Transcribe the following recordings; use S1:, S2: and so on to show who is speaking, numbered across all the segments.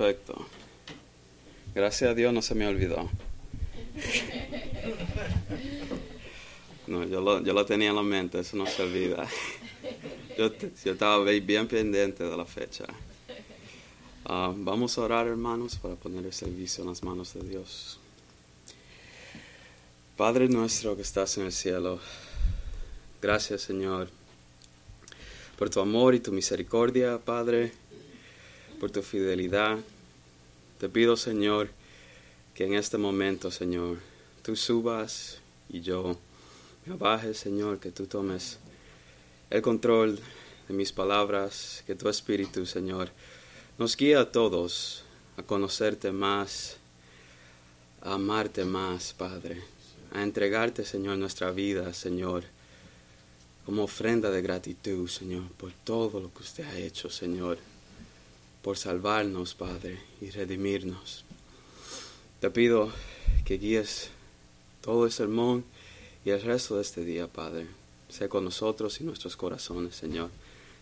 S1: Perfecto. Gracias a Dios no se me olvidó. No, yo lo, yo lo tenía en la mente, eso no se olvida. Yo, estaba bien pendiente de la fecha. Ah, vamos a orar, hermanos, para poner el servicio en las manos de Dios. Padre nuestro que estás en el cielo, gracias, Señor, por tu amor y tu misericordia, Padre, por tu fidelidad. Te pido, Señor, que en este momento, Señor, tú subas y yo me baje, Señor, que tú tomes el control de mis palabras, que tu Espíritu, Señor, nos guíe a todos a conocerte más, a amarte más, Padre, a entregarte, Señor, nuestra vida, Señor, como ofrenda de gratitud, Señor, por todo lo que usted ha hecho, Señor, por salvarnos, Padre, y redimirnos. Te pido que guíes todo el sermón y el resto de este día, Padre. Sé con nosotros y nuestros corazones, Señor.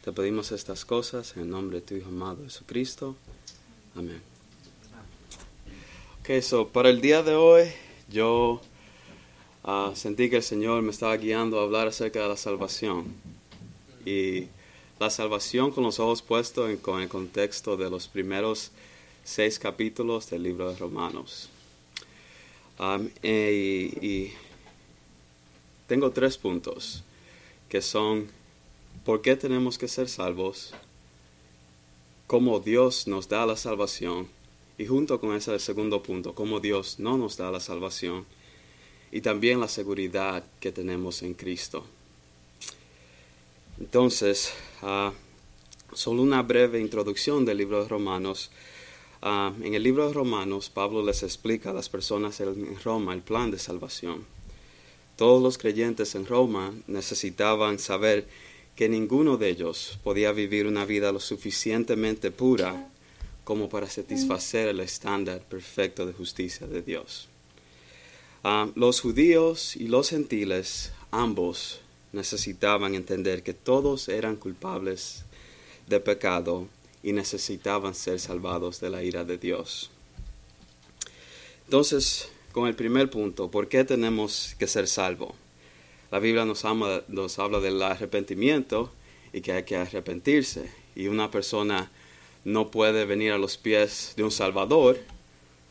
S1: Te pedimos estas cosas en el nombre de tu Hijo amado Jesucristo. Amén. Ok, so para el día de hoy yo ah, sentí que el Señor me estaba guiando a hablar acerca de la salvación. Y la salvación con los ojos puestos en, con el contexto de los primeros seis capítulos del libro de Romanos. Um, y tengo tres puntos que son por qué tenemos que ser salvos, cómo Dios nos da la salvación y junto con ese segundo punto, cómo Dios no nos da la salvación y también la seguridad que tenemos en Cristo. Entonces, uh, solo una breve introducción del libro de Romanos. Uh, en el libro de Romanos, Pablo les explica a las personas en Roma el plan de salvación. Todos los creyentes en Roma necesitaban saber que ninguno de ellos podía vivir una vida lo suficientemente pura como para satisfacer el estándar perfecto de justicia de Dios. Uh, los judíos y los gentiles, ambos, necesitaban entender que todos eran culpables de pecado y necesitaban ser salvados de la ira de Dios. Entonces, con el primer punto, ¿por qué tenemos que ser salvos? La Biblia nos, nos habla del arrepentimiento y que hay que arrepentirse. Y una persona no puede venir a los pies de un Salvador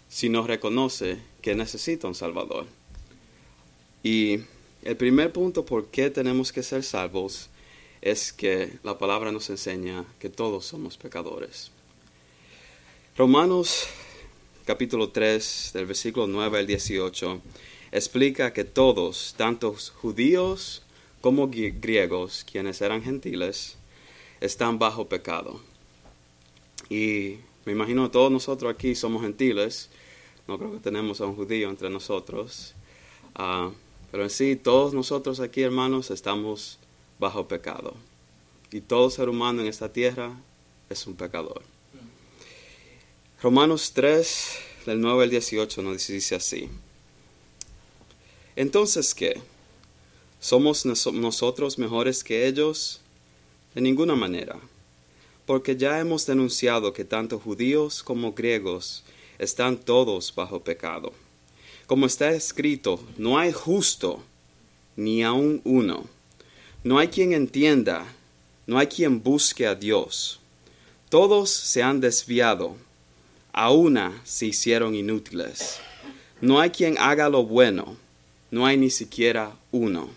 S1: si no reconoce que necesita un Salvador. Y el primer punto por qué tenemos que ser salvos es que la palabra nos enseña que todos somos pecadores. Romanos capítulo 3, del versículo 9 al 18, explica que todos, tanto judíos como griegos, quienes eran gentiles, están bajo pecado. Y me imagino todos nosotros aquí somos gentiles, no creo que tenemos a un judío entre nosotros, uh, pero en sí todos nosotros aquí, hermanos, estamos bajo pecado. Y todo ser humano en esta tierra es un pecador. Romanos 3, del 9 al 18 nos dice así. Entonces, ¿qué? ¿Somos nosotros mejores que ellos? De ninguna manera, porque ya hemos denunciado que tanto judíos como griegos están todos bajo pecado. Como está escrito, no hay justo, ni aun uno. No hay quien entienda, no hay quien busque a Dios. Todos se han desviado a una se hicieron inútiles. No hay quien haga lo bueno, no hay ni siquiera uno.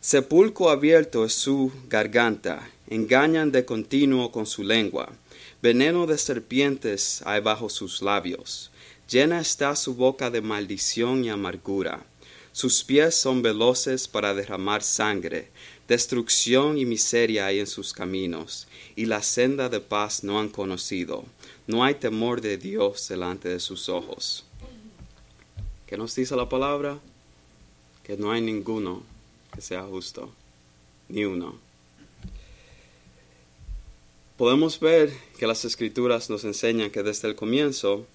S1: Sepulcro abierto es su garganta, engañan de continuo con su lengua, veneno de serpientes hay bajo sus labios, llena está su boca de maldición y amargura, sus pies son veloces para derramar sangre, destrucción y miseria hay en sus caminos, y la senda de paz no han conocido no hay temor de Dios delante de sus ojos. ¿Qué nos dice la palabra? Que no hay ninguno que sea justo, ni uno. Podemos ver que las escrituras nos enseñan que desde el comienzo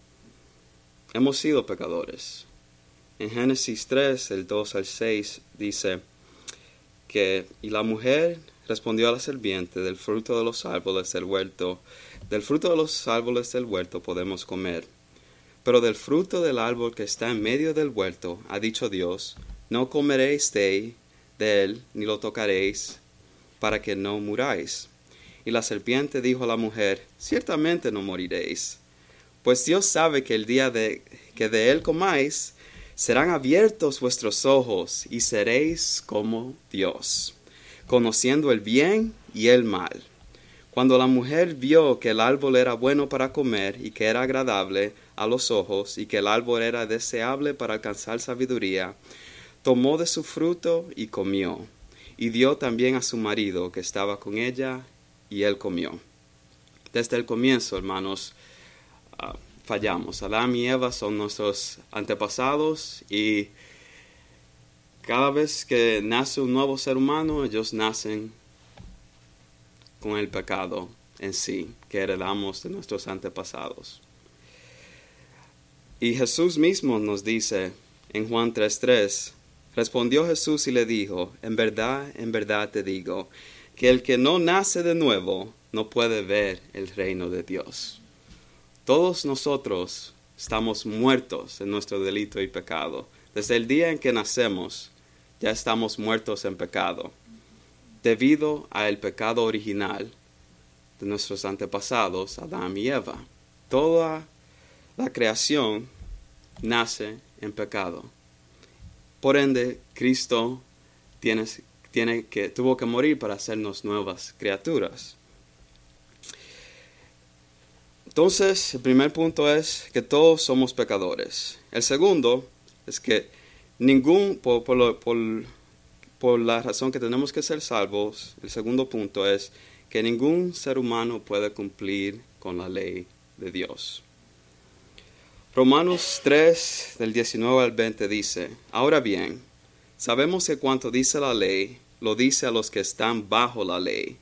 S1: hemos sido pecadores. En Génesis 3, el 2 al 6, dice que, y la mujer respondió a la serpiente, del fruto de los árboles del huerto, del fruto de los árboles del huerto podemos comer. Pero del fruto del árbol que está en medio del huerto, ha dicho Dios, no comeréis de, él, ni lo tocaréis, para que no muráis. Y la serpiente dijo a la mujer, ciertamente no moriréis, pues Dios sabe que el día de que de él comáis, serán abiertos vuestros ojos y seréis como Dios, conociendo el bien y el mal. Cuando la mujer vio que el árbol era bueno para comer y que era agradable a los ojos y que el árbol era deseable para alcanzar sabiduría, tomó de su fruto y comió, y dio también a su marido que estaba con ella, y él comió. Desde el comienzo, hermanos, ah, fallamos. Adán y Eva son nuestros antepasados y cada vez que nace un nuevo ser humano, ellos nacen con el pecado en sí, que heredamos de nuestros antepasados. Y Jesús mismo nos dice en Juan 3:3, respondió Jesús y le dijo, en verdad, en verdad te digo, que el que no nace de nuevo no puede ver el reino de Dios. Todos nosotros estamos muertos en nuestro delito y pecado. Desde el día en que nacemos, ya estamos muertos en pecado, debido al pecado original de nuestros antepasados, Adán y Eva. Toda la creación nace en pecado. Por ende, Cristo tiene, tiene que, tuvo que morir para hacernos nuevas criaturas. Entonces, el primer punto es que todos somos pecadores. El segundo es que ningún, por, por, la razón que tenemos que ser salvos, el segundo punto es que ningún ser humano puede cumplir con la ley de Dios. Romanos 3, del 19 al 20 dice, Ahora bien, sabemos que cuanto dice la ley, lo dice a los que están bajo la ley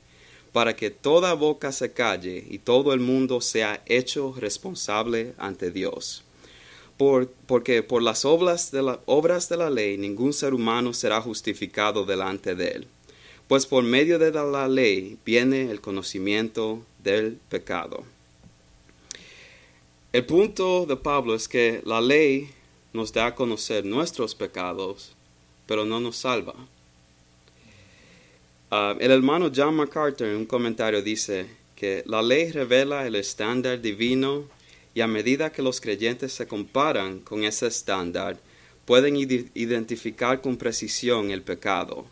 S1: para que toda boca se calle y todo el mundo sea hecho responsable ante Dios. porque por las obras de, la, obras de la ley ningún ser humano será justificado delante de él, pues por medio de la ley viene el conocimiento del pecado. El punto de Pablo es que la ley nos da a conocer nuestros pecados, pero no nos salva. Ah, el hermano John MacArthur en un comentario dice que la ley revela el estándar divino y a medida que los creyentes se comparan con ese estándar, pueden identificar con precisión el pecado,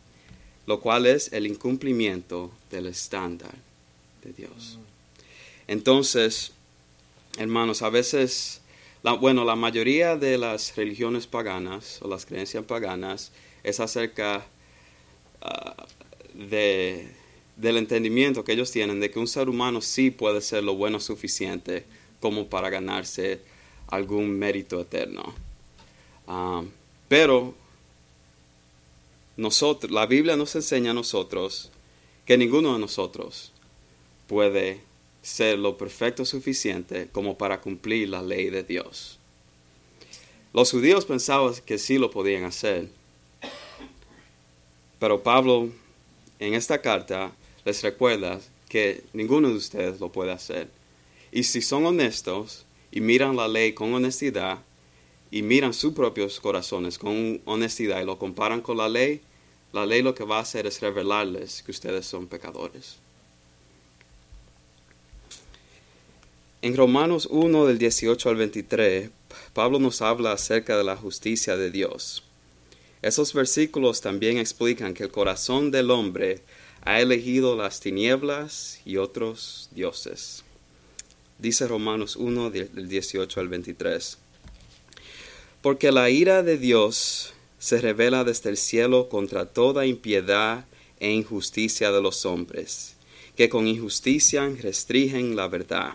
S1: lo cual es el incumplimiento del estándar de Dios. Entonces, hermanos, a veces, bueno, la mayoría de las religiones paganas o las creencias paganas es acerca uh, de, del entendimiento que ellos tienen de que un ser humano sí puede ser lo bueno suficiente como para ganarse algún mérito eterno. Ah, pero nosotros, la Biblia nos enseña a nosotros que ninguno de nosotros puede ser lo perfecto suficiente como para cumplir la ley de Dios. Los judíos pensaban que sí lo podían hacer, pero Pablo en esta carta les recuerda que ninguno de ustedes lo puede hacer. Y si son honestos y miran la ley con honestidad y miran sus propios corazones con honestidad y lo comparan con la ley, la ley lo que va a hacer es revelarles que ustedes son pecadores. En Romanos 1 del 18 al 23, Pablo nos habla acerca de la justicia de Dios. Esos versículos también explican que el corazón del hombre ha elegido las tinieblas y otros dioses. Dice Romanos 1 del 18 al 23. Porque la ira de Dios se revela desde el cielo contra toda impiedad e injusticia de los hombres, que con injusticia restringen la verdad.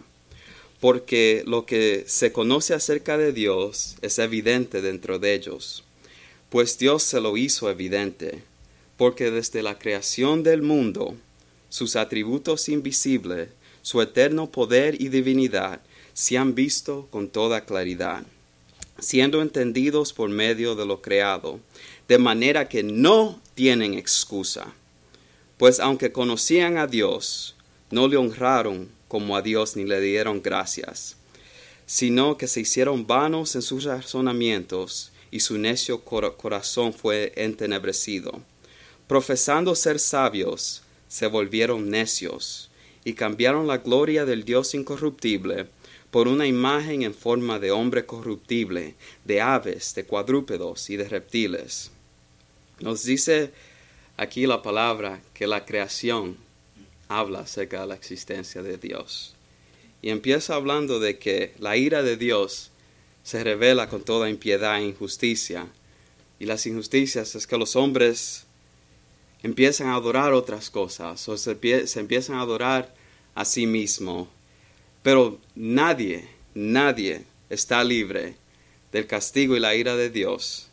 S1: Porque lo que se conoce acerca de Dios es evidente dentro de ellos pues Dios se lo hizo evidente, porque desde la creación del mundo, sus atributos invisibles, su eterno poder y divinidad, se han visto con toda claridad, siendo entendidos por medio de lo creado, de manera que no tienen excusa. Pues aunque conocían a Dios, no le honraron como a Dios ni le dieron gracias, sino que se hicieron vanos en sus razonamientos y su necio corazón fue entenebrecido. Profesando ser sabios, se volvieron necios y cambiaron la gloria del Dios incorruptible por una imagen en forma de hombre corruptible, de aves, de cuadrúpedos y de reptiles. Nos dice aquí la palabra que la creación habla acerca de la existencia de Dios. Y empieza hablando de que la ira de Dios se revela con toda impiedad e injusticia. Y las injusticias es que los hombres empiezan a adorar otras cosas o se, empiezan a adorar a sí mismo. Pero nadie, nadie está libre del castigo y la ira de Dios,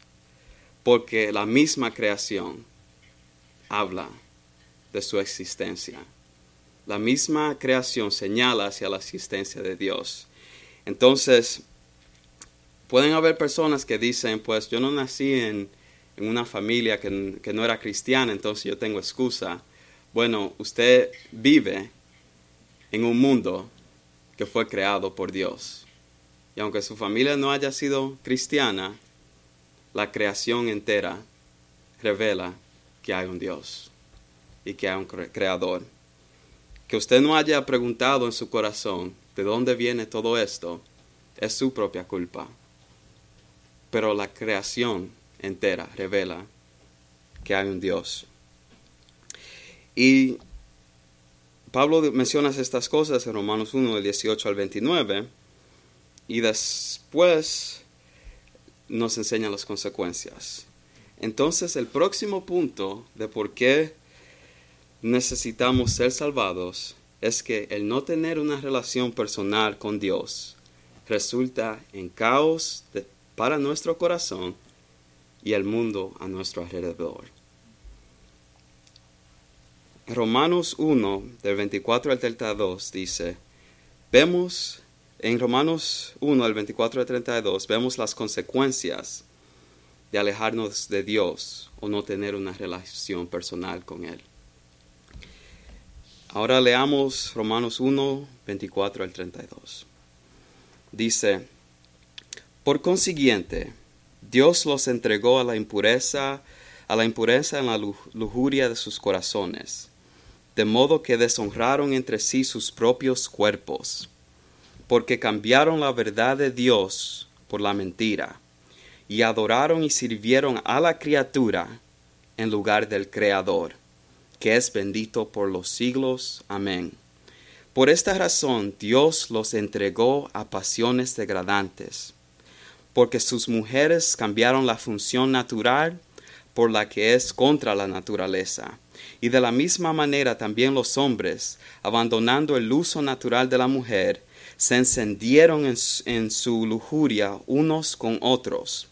S1: porque la misma creación habla de su existencia. La misma creación señala hacia la existencia de Dios. Entonces, pueden haber personas que dicen, pues yo no nací en, una familia que, que no era cristiana, entonces yo tengo excusa. Bueno, usted vive en un mundo que fue creado por Dios. Y aunque su familia no haya sido cristiana, la creación entera revela que hay un Dios y que hay un creador. Que usted no haya preguntado en su corazón de dónde viene todo esto, es su propia culpa. Pero la creación entera revela que hay un Dios. Y Pablo menciona estas cosas en Romanos 1, del 18 al 29, y después nos enseña las consecuencias. Entonces, el próximo punto de por qué necesitamos ser salvados es que el no tener una relación personal con Dios resulta en caos para nuestro corazón y el mundo a nuestro alrededor. Romanos 1, del 24 al 32, dice, vemos en Romanos 1, del 24 al 32, vemos las consecuencias de alejarnos de Dios o no tener una relación personal con Él. Ahora leamos Romanos 1, 24 al 32. Dice, por consiguiente, Dios los entregó a la impureza, a la impureza en la lujuria de sus corazones de modo que deshonraron entre sí sus propios cuerpos, porque cambiaron la verdad de Dios por la mentira, y adoraron y sirvieron a la criatura en lugar del Creador, que es bendito por los siglos. Amén. Por esta razón Dios los entregó a pasiones degradantes, porque sus mujeres cambiaron la función natural por la que es contra la naturaleza y de la misma manera también los hombres, abandonando el uso natural de la mujer, se encendieron en, su lujuria unos con otros,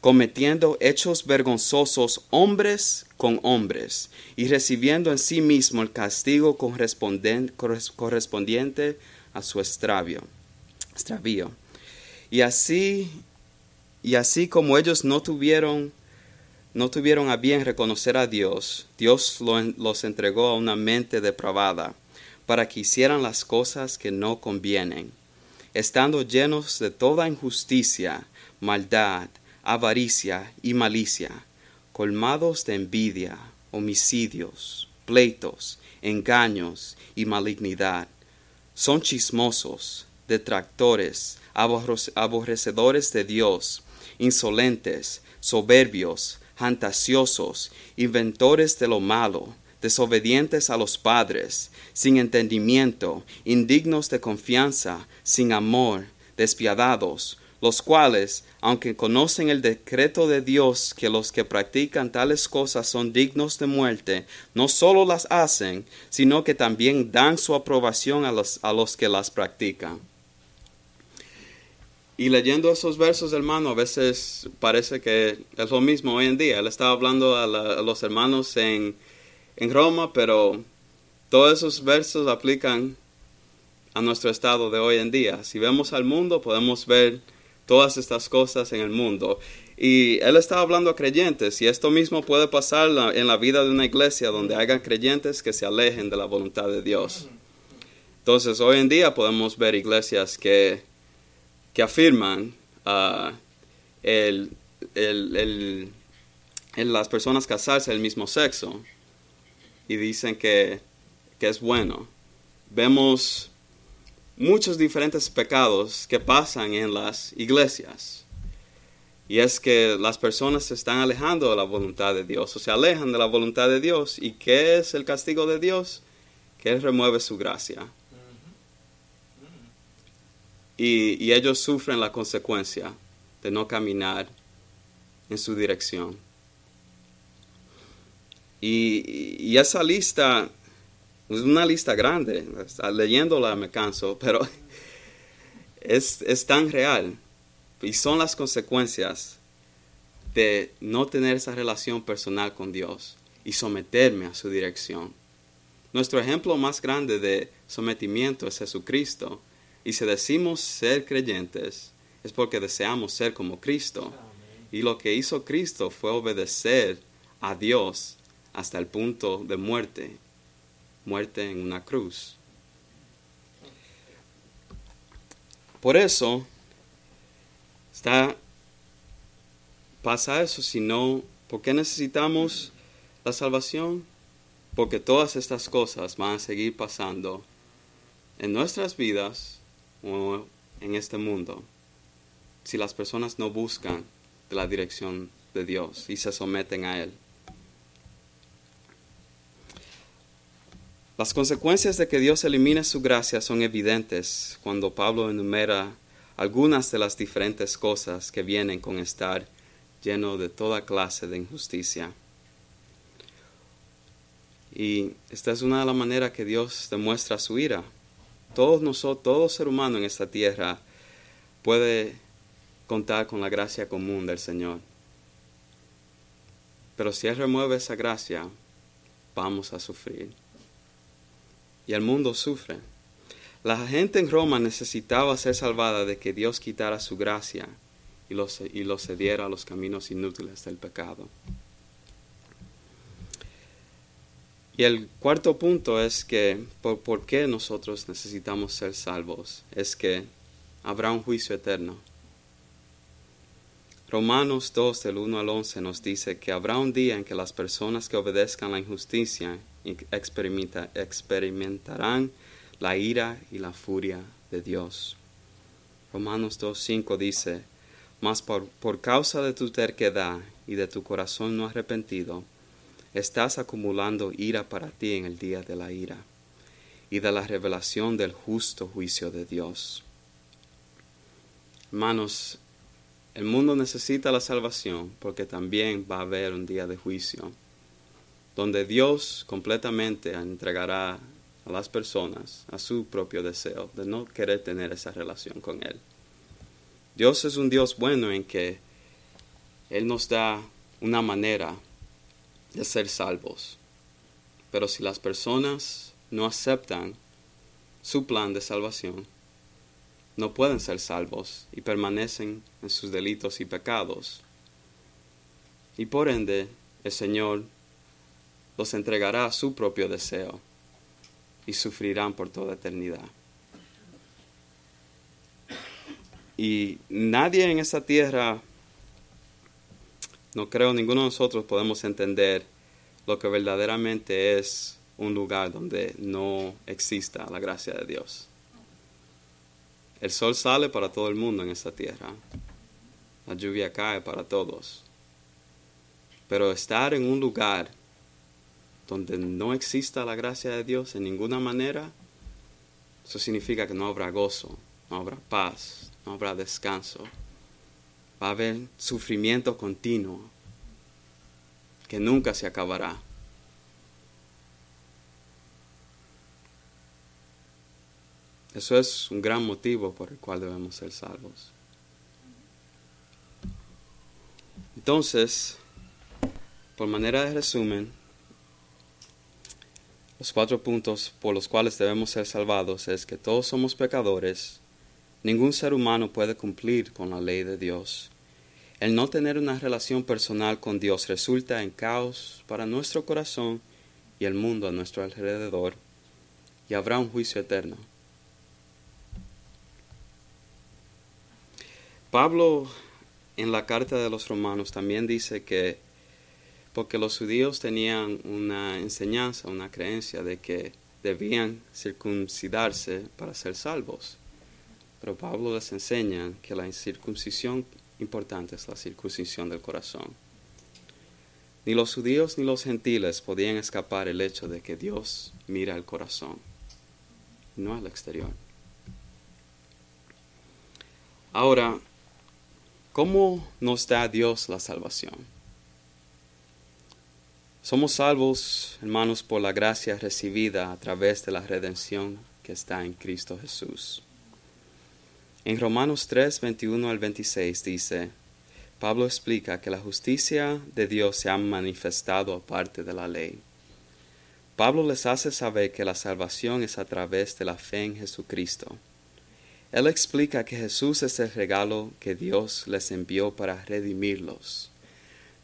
S1: cometiendo hechos vergonzosos hombres con hombres, y recibiendo en sí mismo el castigo correspondiente a su extravío. extravío. Y así, y así como ellos no tuvieron no tuvieron a bien reconocer a Dios, Dios los entregó a una mente depravada, para que hicieran las cosas que no convienen, estando llenos de toda injusticia, maldad, avaricia y malicia, colmados de envidia, homicidios, pleitos, engaños y malignidad. Son chismosos, detractores, aborrecedores de Dios, insolentes, soberbios, fantasiosos, inventores de lo malo, desobedientes a los padres, sin entendimiento, indignos de confianza, sin amor, despiadados, los cuales, aunque conocen el decreto de Dios que los que practican tales cosas son dignos de muerte, no solo las hacen, sino que también dan su aprobación a los, a los que las practican. Y leyendo esos versos, hermano, a veces parece que es lo mismo hoy en día. Él estaba hablando a, los hermanos en, en, Roma, pero todos esos versos aplican a nuestro estado de hoy en día. Si vemos al mundo, podemos ver todas estas cosas en el mundo. Y él estaba hablando a creyentes y esto mismo puede pasar en la vida de una iglesia donde hagan creyentes que se alejen de la voluntad de Dios. Entonces hoy en día podemos ver iglesias que, que afirman uh, el, el, las personas casarse del mismo sexo y dicen que, que es bueno. Vemos muchos diferentes pecados que pasan en las iglesias. Y es que las personas se están alejando de la voluntad de Dios, o se alejan de la voluntad de Dios. ¿Y qué es el castigo de Dios? Que Él remueve su gracia. Y, ellos sufren la consecuencia de no caminar en su dirección. Y, y, esa lista es una lista grande, leyéndola me canso, pero es, es tan real. Y son las consecuencias de no tener esa relación personal con Dios y someterme a su dirección. Nuestro ejemplo más grande de sometimiento es Jesucristo. Y si decimos ser creyentes, es porque deseamos ser como Cristo. Y lo que hizo Cristo fue obedecer a Dios hasta el punto de muerte, muerte en una cruz. Por eso, Está, pasa eso, si no, ¿por qué necesitamos la salvación? Porque todas estas cosas van a seguir pasando en nuestras vidas en este mundo si las personas no buscan la dirección de Dios y se someten a Él. Las consecuencias de que Dios elimine su gracia son evidentes cuando Pablo enumera algunas de las diferentes cosas que vienen con estar lleno de toda clase de injusticia. Y esta es una de las maneras que Dios demuestra su ira. Todos nosotros, todo ser humano en esta tierra puede contar con la gracia común del Señor. Pero si Él remueve esa gracia, vamos a sufrir. Y el mundo sufre. La gente en Roma necesitaba ser salvada de que Dios quitara su gracia y los, y los cediera a los caminos inútiles del pecado. Y el cuarto punto es que por, por, qué nosotros necesitamos ser salvos es que habrá un juicio eterno. Romanos 2 del 1 al 11 nos dice que habrá un día en que las personas que obedezcan la injusticia experimentarán la ira y la furia de Dios. Romanos 2.5 dice, Mas por, por causa de tu terquedad y de tu corazón no arrepentido, estás acumulando ira para ti en el día de la ira y de la revelación del justo juicio de Dios. Hermanos, el mundo necesita la salvación porque también va a haber un día de juicio, donde Dios completamente entregará a las personas a su propio deseo de no querer tener esa relación con Él. Dios es un Dios bueno en que Él nos da una manera de ser salvos. Pero si las personas no aceptan su plan de salvación, no pueden ser salvos y permanecen en sus delitos y pecados. Y por ende, el Señor los entregará a su propio deseo y sufrirán por toda eternidad. Y nadie en esta tierra, no creo ninguno de nosotros podemos entender lo que verdaderamente es un lugar donde no exista la gracia de Dios. El sol sale para todo el mundo en esta tierra. La lluvia cae para todos. Pero estar en un lugar donde no exista la gracia de Dios en ninguna manera, eso significa que no habrá gozo, no habrá paz, no habrá descanso. Va a haber sufrimiento continuo que nunca se acabará. Eso es un gran motivo por el cual debemos ser salvos. Entonces, por manera de resumen, los cuatro puntos por los cuales debemos ser salvados es que todos somos pecadores, Ningún ser humano puede cumplir con la ley de Dios. El no tener una relación personal con Dios resulta en caos para nuestro corazón y el mundo a nuestro alrededor, y habrá un juicio eterno. Pablo en la carta de los romanos también dice que porque los judíos tenían una enseñanza, una creencia de que debían circuncidarse para ser salvos. Pero Pablo les enseña que la circuncisión importante es la circuncisión del corazón. Ni los judíos ni los gentiles podían escapar el hecho de que Dios mira el corazón, no al exterior. Ahora, ¿cómo nos da Dios la salvación? Somos salvos, hermanos, por la gracia recibida a través de la redención que está en Cristo Jesús. En Romanos 3, 21 al 26 dice, Pablo explica que la justicia de Dios se ha manifestado aparte de la ley. Pablo les hace saber que la salvación es a través de la fe en Jesucristo. Él explica que Jesús es el regalo que Dios les envió para redimirlos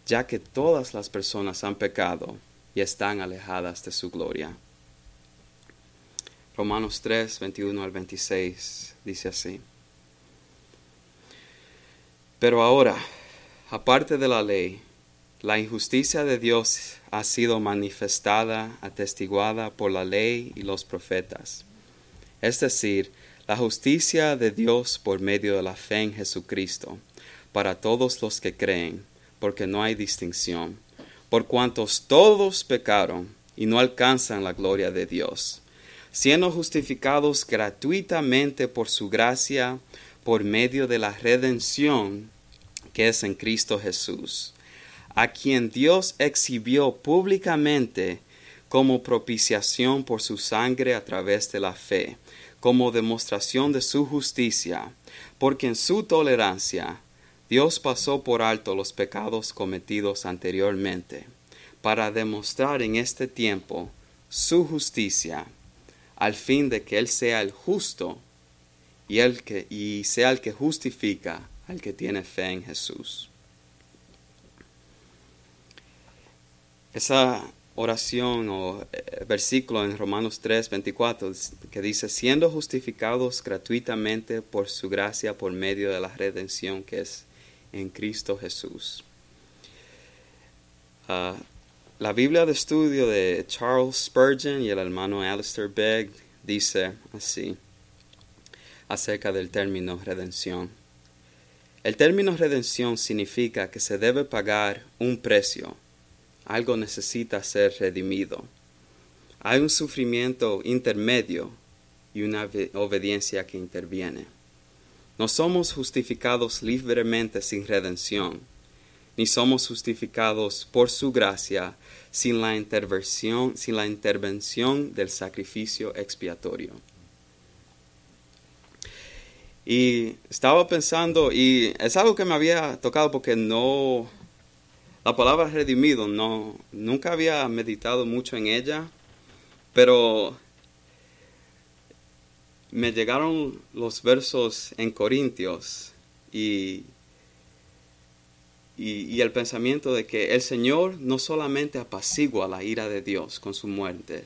S1: ya que todas las personas han pecado y están alejadas de su gloria. Romanos 3, 21 al 26 dice así. Pero ahora, aparte de la ley, la injusticia de Dios ha sido manifestada, atestiguada por la ley y los profetas. Es decir, la justicia de Dios por medio de la fe en Jesucristo, para todos los que creen porque no hay distinción, por cuantos todos pecaron y no alcanzan la gloria de Dios, siendo justificados gratuitamente por su gracia, por medio de la redención que es en Cristo Jesús, a quien Dios exhibió públicamente como propiciación por su sangre a través de la fe, como demostración de su justicia, porque en su tolerancia Dios pasó por alto los pecados cometidos anteriormente, para demostrar en este tiempo su justicia, al fin de que Él sea el justo y, el que, y sea el que justifica al que tiene fe en Jesús. Esa oración o eh, versículo en Romanos 3, 24 que dice, siendo justificados gratuitamente por su gracia por medio de la redención que es en Cristo Jesús. Ah, la Biblia de estudio de Charles Spurgeon y el hermano Alistair Begg dice así acerca del término redención. El término redención significa que se debe pagar un precio. Algo necesita ser redimido. Hay un sufrimiento intermedio y una obediencia que interviene. No somos justificados libremente sin redención, ni somos justificados por su gracia sin la intervención, sin la intervención del sacrificio expiatorio. Y estaba pensando, y es algo que me había tocado porque no, la palabra redimido, no, nunca había meditado mucho en ella, pero me llegaron los versos en Corintios y, y, el pensamiento de que el Señor no solamente apacigua la ira de Dios con su muerte,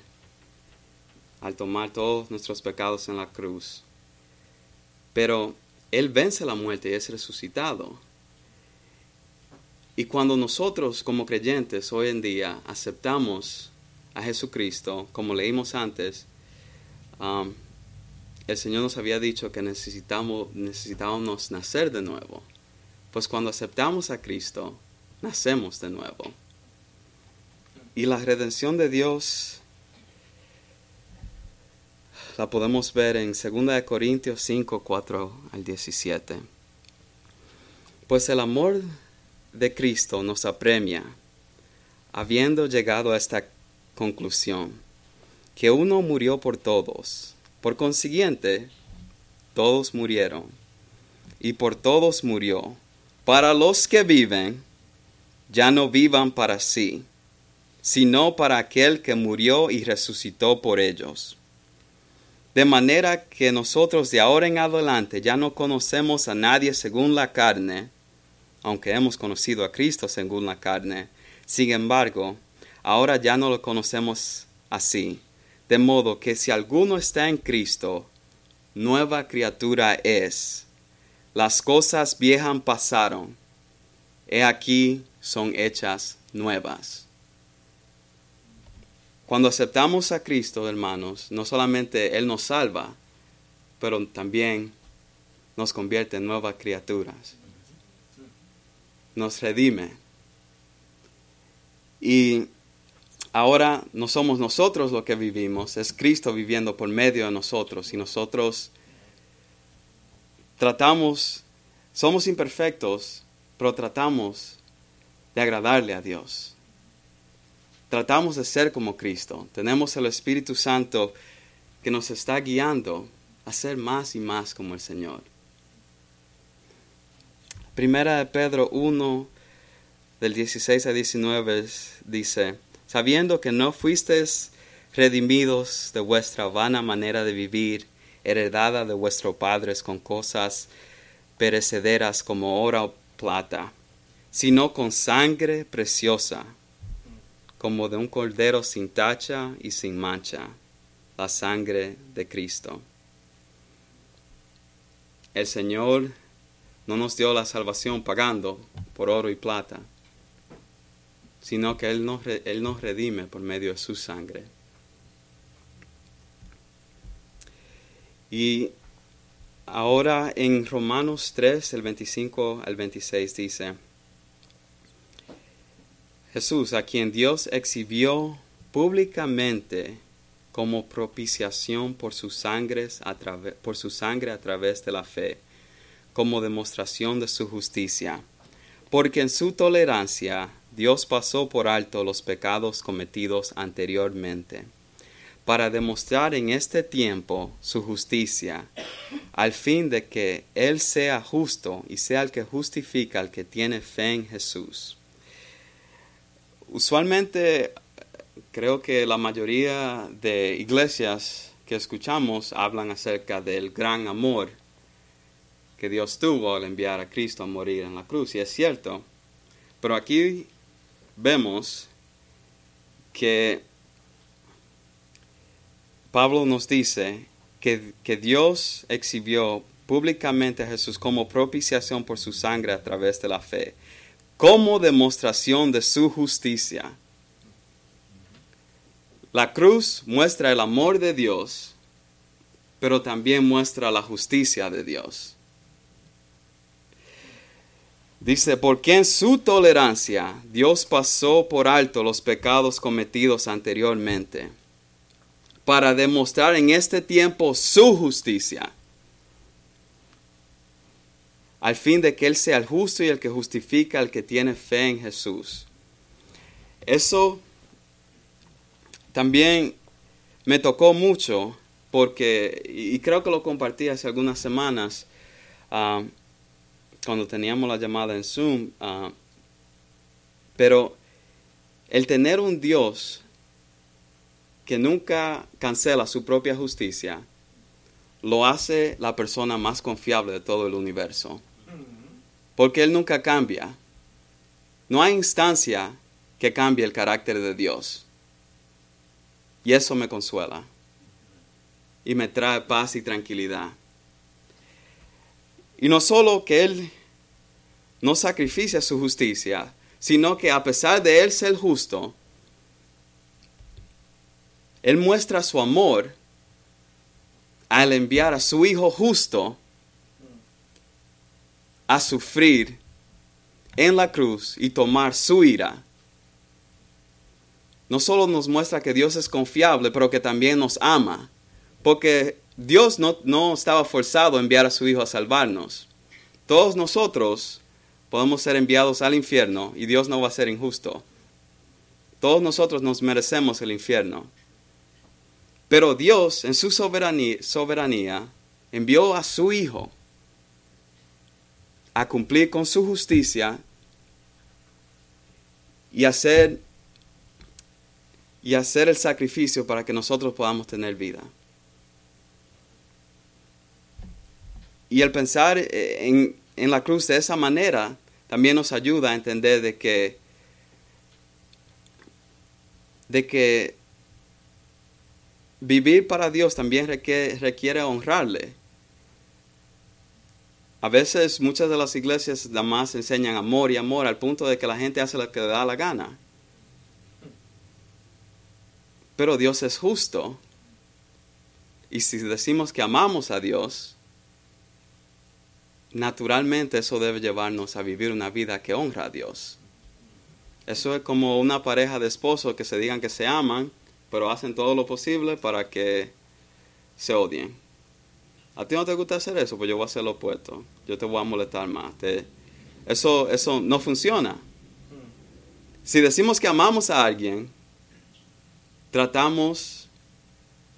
S1: al tomar todos nuestros pecados en la cruz, pero Él vence la muerte y es resucitado. Y cuando nosotros como creyentes hoy en día aceptamos a Jesucristo, como leímos antes, um, el Señor nos había dicho que necesitábamos nacer de nuevo. Pues cuando aceptamos a Cristo, nacemos de nuevo. Y la redención de Dios la podemos ver en 2 Corintios 5, 4 al 17. Pues el amor de Cristo nos apremia, habiendo llegado a esta conclusión, que uno murió por todos por consiguiente, todos murieron, y por todos murió, para los que viven, ya no vivan para sí, sino para aquel que murió y resucitó por ellos. De manera que nosotros de ahora en adelante ya no conocemos a nadie según la carne, aunque hemos conocido a Cristo según la carne. Sin embargo, ahora ya no lo conocemos así. De modo que si alguno está en Cristo, nueva criatura es. Las cosas viejas pasaron. He aquí son hechas nuevas. Cuando aceptamos a Cristo, hermanos, no solamente Él nos salva, pero también nos convierte en nuevas criaturas. Nos redime. Y ahora no somos nosotros los que vivimos, es Cristo viviendo por medio de nosotros. Y nosotros tratamos, somos imperfectos, pero tratamos de agradarle a Dios tratamos de ser como Cristo. Tenemos el Espíritu Santo que nos está guiando a ser más y más como el Señor. Primera de Pedro 1, del 16 a 19 dice, sabiendo que no fuisteis redimidos de vuestra vana manera de vivir, heredada de vuestros padres con cosas perecederas como oro o plata, sino con sangre preciosa como de un cordero sin tacha y sin mancha, la sangre de Cristo. El Señor no nos dio la salvación pagando por oro y plata, sino que Él nos, Él nos redime por medio de su sangre. Y ahora en Romanos 3, el 25 al 26 dice, Jesús, a quien Dios exhibió públicamente como propiciación por su, sangre a por su sangre a través de la fe, como demostración de su justicia. Porque en su tolerancia Dios pasó por alto los pecados cometidos anteriormente, para demostrar en este tiempo su justicia, al fin de que Él sea justo y sea el que justifica al que tiene fe en Jesús usualmente creo que la mayoría de iglesias que escuchamos hablan acerca del gran amor que Dios tuvo al enviar a Cristo a morir en la cruz, y es cierto, pero aquí vemos que Pablo nos dice que, que Dios exhibió públicamente a Jesús como propiciación por su sangre a través de la fe como demostración de su justicia. La cruz muestra el amor de Dios, pero también muestra la justicia de Dios. Dice, porque en su tolerancia Dios pasó por alto los pecados cometidos anteriormente, para demostrar en este tiempo su justicia al fin de que Él sea el justo y el que justifica al que tiene fe en Jesús. Eso también me tocó mucho porque, y creo que lo compartí hace algunas semanas, ah, cuando teníamos la llamada en Zoom, ah, pero el tener un Dios que nunca cancela su propia justicia, lo hace la persona más confiable de todo el universo porque Él nunca cambia. No hay instancia que cambie el carácter de Dios. Y eso me consuela y me trae paz y tranquilidad. Y no solo que Él no sacrificia su justicia, sino que a pesar de Él ser justo, Él muestra su amor al enviar a su Hijo justo a sufrir en la cruz y tomar su ira, no solo nos muestra que Dios es confiable, pero que también nos ama, porque Dios no, no estaba forzado a enviar a su Hijo a salvarnos. Todos nosotros podemos ser enviados al infierno y Dios no va a ser injusto. Todos nosotros nos merecemos el infierno. Pero Dios, en su soberanía, soberanía envió a su Hijo a cumplir con su justicia y hacer y hacer el sacrificio para que nosotros podamos tener vida. y el pensar en, en la cruz de esa manera también nos ayuda a entender de que, de que vivir para Dios también requiere, requiere, honrarle. A veces muchas de las iglesias nada más enseñan amor y amor al punto de que la gente hace lo que le da la gana. Pero Dios es justo. Y si decimos que amamos a Dios, naturalmente eso debe llevarnos a vivir una vida que honra a Dios. Eso es como una pareja de esposos que se digan que se aman, pero hacen todo lo posible para que se odien. A ti no te gusta hacer eso, pues yo voy a hacer lo opuesto. Yo te voy a molestar más. eso, eso no funciona. Si decimos que amamos a alguien, tratamos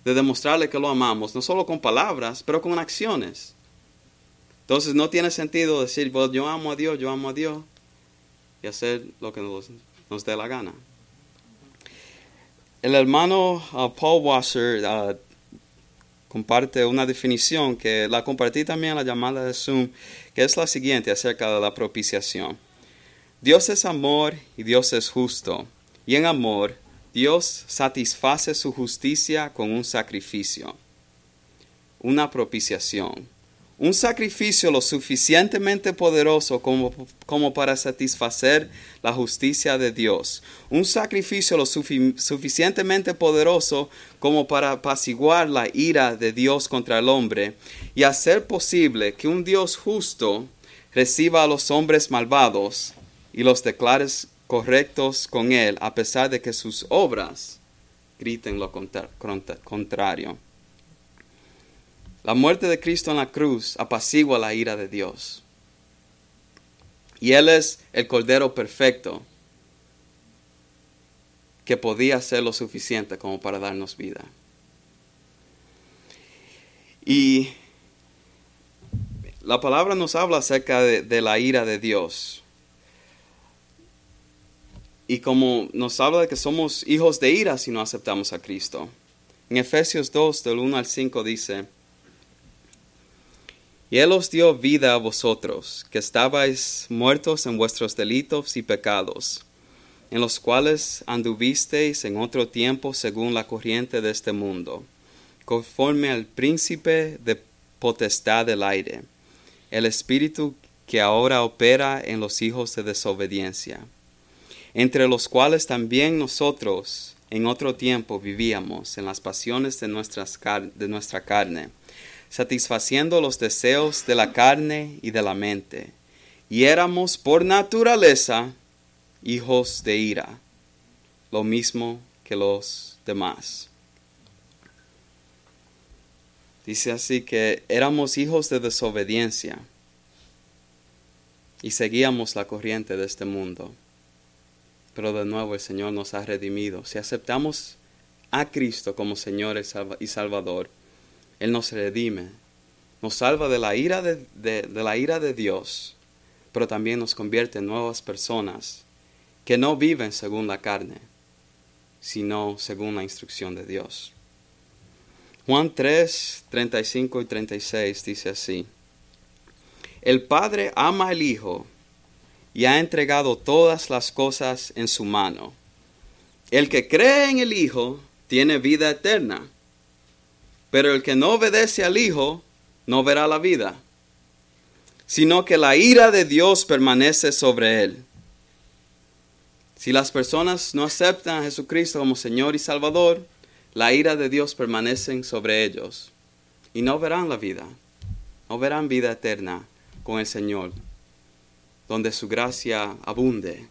S1: de demostrarle que lo amamos, no solo con palabras, pero con acciones. Entonces no tiene sentido decir, yo amo a Dios, yo amo a Dios, y hacer lo que nos, dé la gana. El hermano uh, Paul Wasser uh, comparte una definición que la compartí también en la llamada de Zoom, que es la siguiente acerca de la propiciación. Dios es amor y Dios es justo, y en amor Dios satisface su justicia con un sacrificio, una propiciación un sacrificio lo suficientemente poderoso como, como, para satisfacer la justicia de Dios. Un sacrificio lo suficientemente poderoso como para apaciguar la ira de Dios contra el hombre y hacer posible que un Dios justo reciba a los hombres malvados y los declares correctos con él a pesar de que sus obras griten lo contrario. La muerte de Cristo en la cruz apacigua la ira de Dios. Y Él es el Cordero perfecto que podía hacer lo suficiente como para darnos vida. Y la palabra nos habla acerca de, de, la ira de Dios. Y como nos habla de que somos hijos de ira si no aceptamos a Cristo. En Efesios 2, del 1 al 5 dice, y Él os dio vida a vosotros, que estabais muertos en vuestros delitos y pecados, en los cuales anduvisteis en otro tiempo según la corriente de este mundo, conforme al príncipe de potestad del aire, el espíritu que ahora opera en los hijos de desobediencia, entre los cuales también nosotros en otro tiempo vivíamos en las pasiones de, de nuestra carne satisfaciendo los deseos de la carne y de la mente, y éramos por naturaleza hijos de ira, lo mismo que los demás. Dice así que éramos hijos de desobediencia y seguíamos la corriente de este mundo. Pero de nuevo el Señor nos ha redimido. Si aceptamos a Cristo como Señor y Salvador, él nos redime, nos salva de la ira de, la ira de Dios, pero también nos convierte en nuevas personas que no viven según la carne, sino según la instrucción de Dios. Juan 3, 35 y 36 dice así, El Padre ama al Hijo y ha entregado todas las cosas en su mano. El que cree en el Hijo tiene vida eterna pero el que no obedece al Hijo no verá la vida, sino que la ira de Dios permanece sobre él. Si las personas no aceptan a Jesucristo como Señor y Salvador, la ira de Dios permanece sobre ellos y no verán la vida, no verán vida eterna con el Señor, donde su gracia abunde.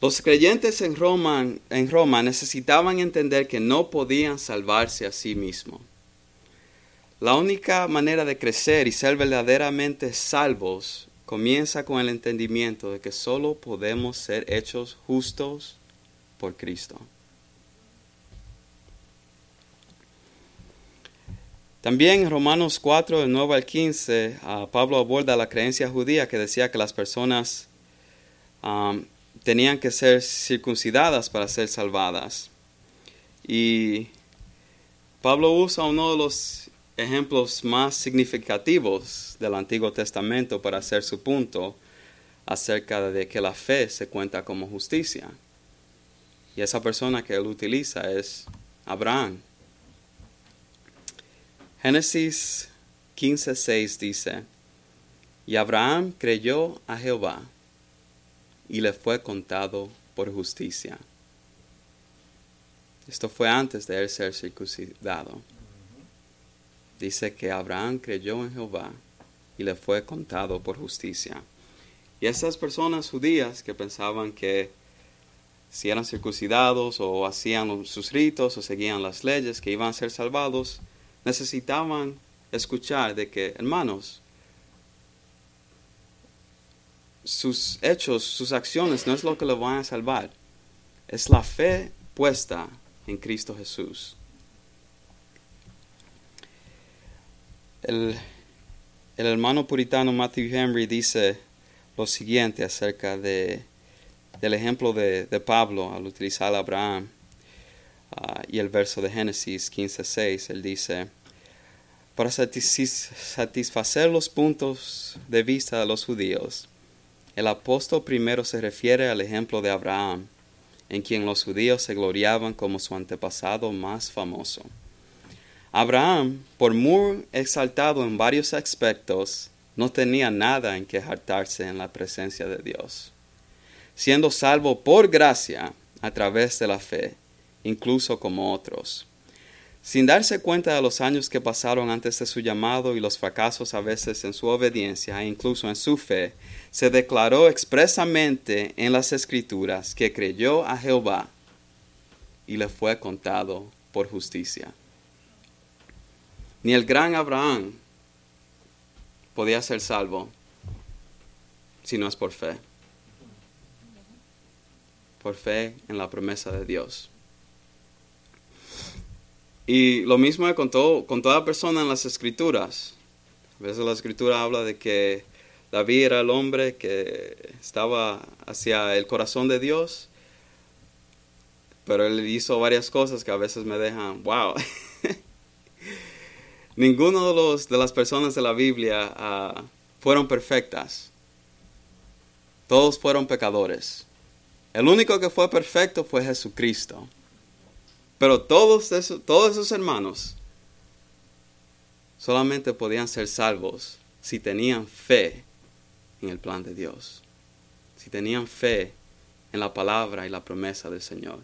S1: Los creyentes en Roma, en Roma necesitaban entender que no podían salvarse a sí mismos. La única manera de crecer y ser verdaderamente salvos comienza con el entendimiento de que solo podemos ser hechos justos por Cristo. También en Romanos 4, del 9 al 15, Pablo aborda la creencia judía que decía que las personas um, tenían que ser circuncidadas para ser salvadas. Y Pablo usa uno de los ejemplos más significativos del Antiguo Testamento para hacer su punto acerca de que la fe se cuenta como justicia. Y esa persona que él utiliza es Abraham. Génesis 15:6 dice, y Abraham creyó a Jehová y le fue contado por justicia. Esto fue antes de él ser circuncidado. Dice que Abraham creyó en Jehová y le fue contado por justicia. Y esas personas judías que pensaban que si eran circuncidados o hacían sus ritos o seguían las leyes que iban a ser salvados, necesitaban escuchar de que, hermanos, sus hechos, sus acciones no es lo que le van a salvar, es la fe puesta en Cristo Jesús. El, hermano puritano Matthew Henry dice lo siguiente acerca de, del ejemplo de, Pablo al utilizar a Abraham ah, y el verso de Génesis 15:6. Él dice, para satisfacer los puntos de vista de los judíos, el apóstol primero se refiere al ejemplo de Abraham, en quien los judíos se gloriaban como su antepasado más famoso. Abraham, por muy exaltado en varios aspectos, no tenía nada en que hartarse en la presencia de Dios, siendo salvo por gracia a través de la fe, incluso como otros. Sin darse cuenta de los años que pasaron antes de su llamado y los fracasos a veces en su obediencia e incluso en su fe, se declaró expresamente en las escrituras que creyó a Jehová y le fue contado por justicia. Ni el gran Abraham podía ser salvo si no es por fe. Por fe en la promesa de Dios. Y lo mismo con, con toda persona en las escrituras. A veces la escritura habla de que David era el hombre que estaba hacia el corazón de Dios, pero él hizo varias cosas que a veces me dejan, wow. Ninguno de, los, de las personas de la Biblia ah, fueron perfectas. Todos fueron pecadores. El único que fue perfecto fue Jesucristo. Pero todos esos, todos esos hermanos solamente podían ser salvos si tenían fe en el plan de Dios, si tenían fe en la palabra y la promesa del Señor.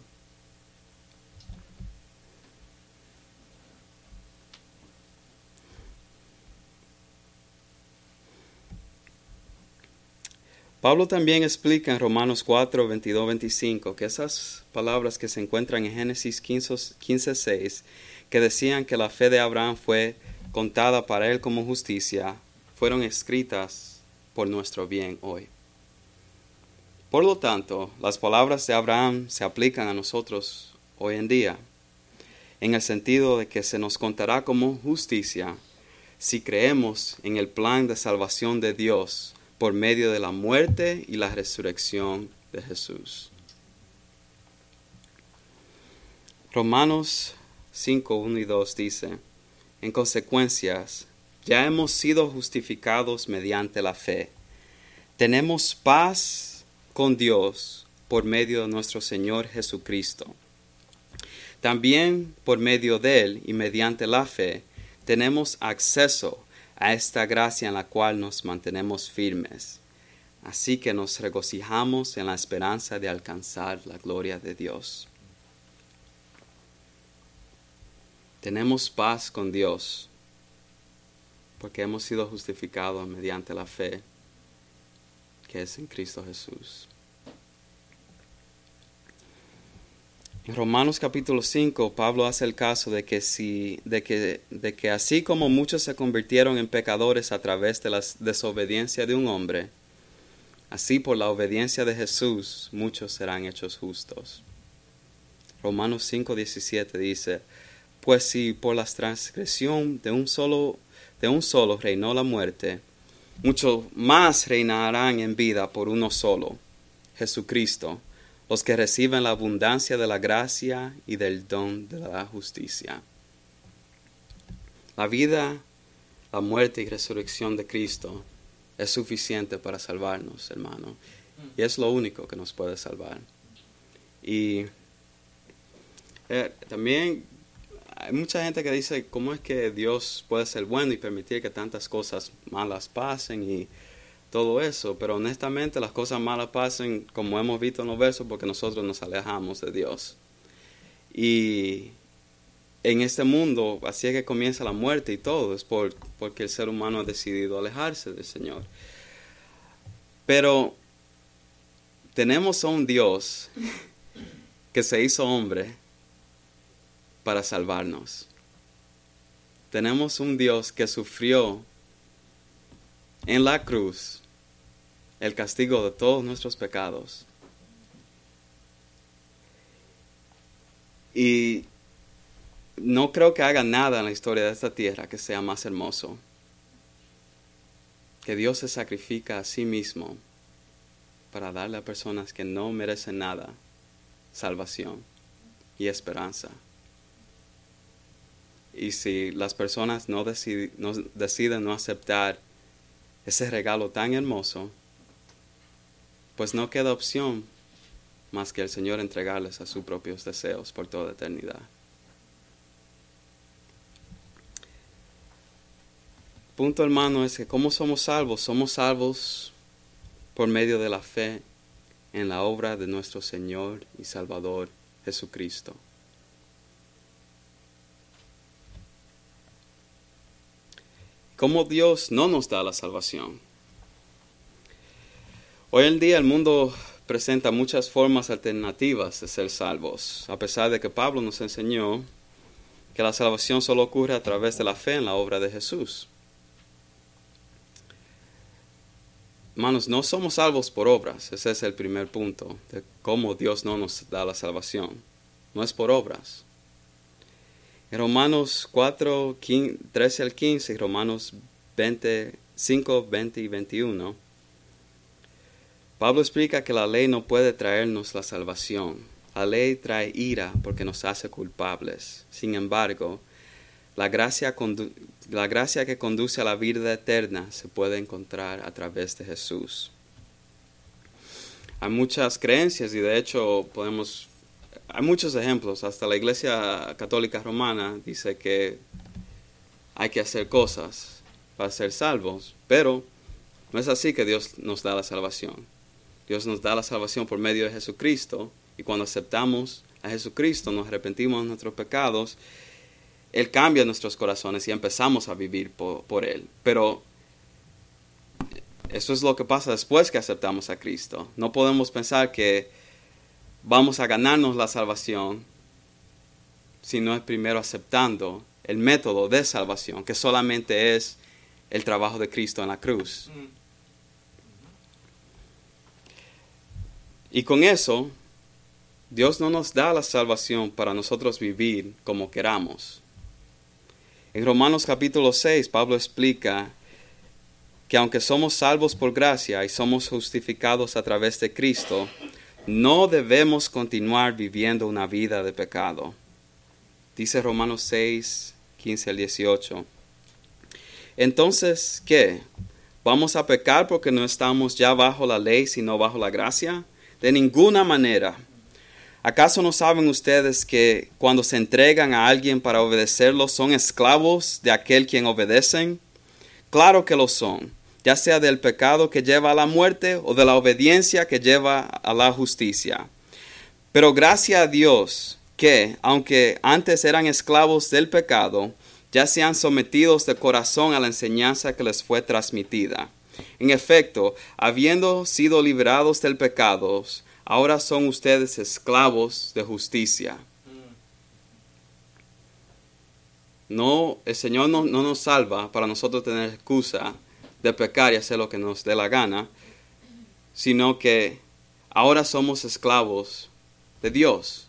S1: Pablo también explica en Romanos 4, 22, 25 que esas palabras que se encuentran en Génesis 15, 6, que decían que la fe de Abraham fue contada para él como justicia, fueron escritas por nuestro bien hoy. Por lo tanto, las palabras de Abraham se aplican a nosotros hoy en día, en el sentido de que se nos contará como justicia si creemos en el plan de salvación de Dios por medio de la muerte y la resurrección de Jesús. Romanos 5, 1 y 2 dice, en consecuencias, ya hemos sido justificados mediante la fe. Tenemos paz con Dios por medio de nuestro Señor Jesucristo. También por medio de Él y mediante la fe tenemos acceso a esta gracia en la cual nos mantenemos firmes. Así que nos regocijamos en la esperanza de alcanzar la gloria de Dios. Tenemos paz con Dios porque hemos sido justificados mediante la fe que es en Cristo Jesús. En Romanos capítulo 5, Pablo hace el caso de que, si, de, que, de que así como muchos se convirtieron en pecadores a través de la desobediencia de un hombre, así por la obediencia de Jesús muchos serán hechos justos. Romanos 5, 17 dice, pues si por la transgresión de un solo, de un solo reinó la muerte, muchos más reinarán en vida por uno solo, Jesucristo los que reciben la abundancia de la gracia y del don de la justicia. La vida, la muerte y resurrección de Cristo es suficiente para salvarnos, hermano. Y es lo único que nos puede salvar. Y eh, también hay mucha gente que dice, ¿cómo es que Dios puede ser bueno y permitir que tantas cosas malas pasen y todo eso? Pero honestamente las cosas malas pasen, como hemos visto en los versos, porque nosotros nos alejamos de Dios. Y en este mundo, así es que comienza la muerte y todo, es por, porque el ser humano ha decidido alejarse del Señor. Pero tenemos a un Dios que se hizo hombre para salvarnos. Tenemos un Dios que sufrió en la cruz el castigo de todos nuestros pecados. Y no creo que haga nada en la historia de esta tierra que sea más hermoso. Que Dios se sacrifica a sí mismo para darle a personas que no merecen nada salvación y esperanza. Y si las personas no, deciden no aceptar ese regalo tan hermoso, pues no queda opción más que el Señor entregarles a sus propios deseos por toda eternidad. Punto hermano es que ¿cómo somos salvos? Somos salvos por medio de la fe en la obra de nuestro Señor y Salvador Jesucristo. cómo Dios no nos da la salvación. Hoy en día el mundo presenta muchas formas alternativas de ser salvos, a pesar de que Pablo nos enseñó que la salvación solo ocurre a través de la fe en la obra de Jesús. Hermanos, no somos salvos por obras, ese es el primer punto de cómo Dios no nos da la salvación. No es por obras. En Romanos 4, 13 al 15 y Romanos 20, 5, 20 y 21, Pablo explica que la ley no puede traernos la salvación. La ley trae ira porque nos hace culpables. Sin embargo, la gracia, que conduce a la vida eterna se puede encontrar a través de Jesús. Hay muchas creencias y de hecho podemos hay muchos ejemplos. Hasta la Iglesia Católica Romana dice que hay que hacer cosas para ser salvos, pero no es así que Dios nos da la salvación. Dios nos da la salvación por medio de Jesucristo y cuando aceptamos a Jesucristo, nos arrepentimos de nuestros pecados, Él cambia nuestros corazones y empezamos a vivir por, por Él. Pero eso es lo que pasa después que aceptamos a Cristo. No podemos pensar que vamos a ganarnos la salvación si no es primero aceptando el método de salvación, que solamente es el trabajo de Cristo en la cruz. Y con eso, Dios no nos da la salvación para nosotros vivir como queramos. En Romanos capítulo 6, Pablo explica que aunque somos salvos por gracia y somos justificados a través de Cristo, no debemos continuar viviendo una vida de pecado. Dice Romanos 6, 15 al 18. Entonces, ¿qué? ¿Vamos a pecar porque no estamos ya bajo la ley, sino bajo la gracia? De ninguna manera. ¿Acaso no saben ustedes que cuando se entregan a alguien para obedecerlo son esclavos de aquel quien obedecen? Claro que lo son ya sea del pecado que lleva a la muerte o de la obediencia que lleva a la justicia. Pero gracias a Dios que, aunque antes eran esclavos del pecado, ya se han sometido de corazón a la enseñanza que les fue transmitida. En efecto, habiendo sido liberados del pecado, ahora son ustedes esclavos de justicia. No, el Señor no, no nos salva para nosotros tener excusa de pecar y hacer lo que nos dé la gana, sino que ahora somos esclavos de Dios.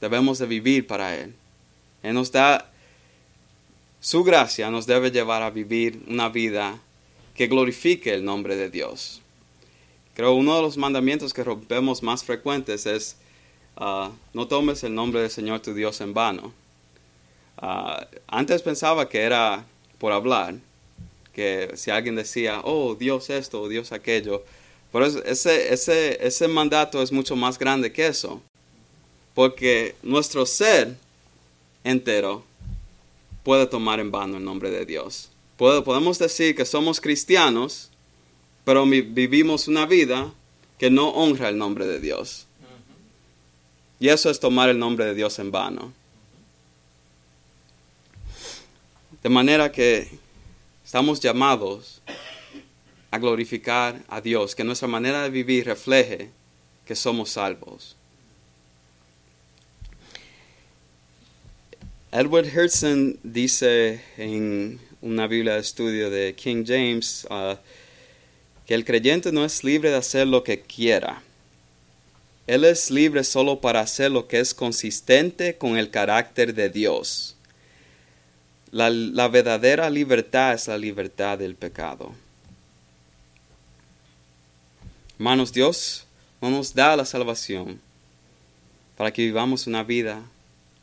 S1: Debemos de vivir para Él. Él nos da su gracia, nos debe llevar a vivir una vida que glorifique el nombre de Dios. Creo uno de los mandamientos que rompemos más frecuentes es uh, no tomes el nombre del Señor tu Dios en vano. Ah, antes pensaba que era por hablar, que si alguien decía, oh, Dios esto, Dios aquello, pero ese, ese, ese mandato es mucho más grande que eso, porque nuestro ser entero puede tomar en vano el nombre de Dios. Podemos decir que somos cristianos, pero vivimos una vida que no honra el nombre de Dios. Y eso es tomar el nombre de Dios en vano. De manera que estamos llamados a glorificar a Dios, que nuestra manera de vivir refleje que somos salvos. Edward Hertzen dice en una Biblia de estudio de King James uh, que el creyente no es libre de hacer lo que quiera. Él es libre solo para hacer lo que es consistente con el carácter de Dios. La, verdadera libertad es la libertad del pecado. Hermanos, Dios no nos da la salvación para que vivamos una vida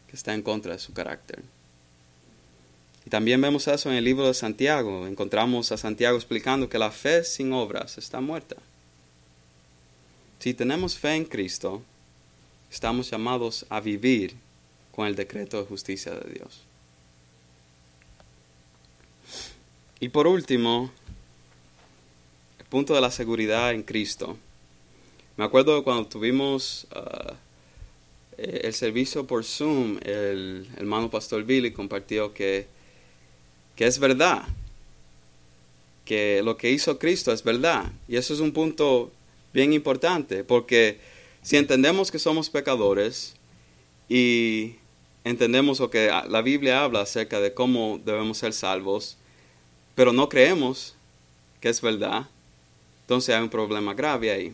S1: que está en contra de su carácter. También vemos eso en el libro de Santiago. Encontramos a Santiago explicando que la fe sin obras está muerta. Si tenemos fe en Cristo, estamos llamados a vivir con el decreto de justicia de Dios. Y por último, el punto de la seguridad en Cristo. Me acuerdo cuando tuvimos uh, eh, el servicio por Zoom, el, hermano Pastor Billy compartió que, que es verdad, que lo que hizo Cristo es verdad. Y eso es un punto bien importante, porque si entendemos que somos pecadores y entendemos lo que la Biblia habla acerca de cómo debemos ser salvos, pero no creemos que es verdad, entonces hay un problema grave ahí.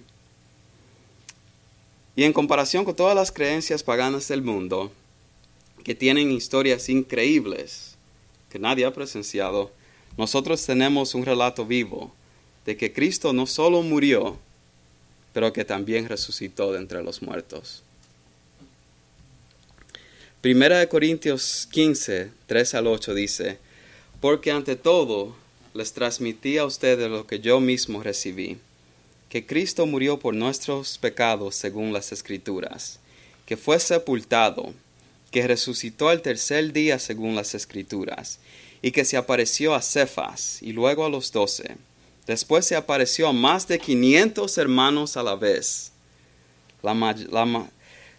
S1: Y en comparación con todas las creencias paganas del mundo, que tienen historias increíbles que nadie ha presenciado, nosotros tenemos un relato vivo de que Cristo no solo murió, pero que también resucitó de entre los muertos. Primera de Corintios 15, 3 al 8 dice, porque ante todo les transmití a ustedes lo que yo mismo recibí, que Cristo murió por nuestros pecados según las Escrituras, que fue sepultado, que resucitó al tercer día según las Escrituras, y que se apareció a Cefas y luego a los doce. Después se apareció a más de quinientos hermanos a la vez, la,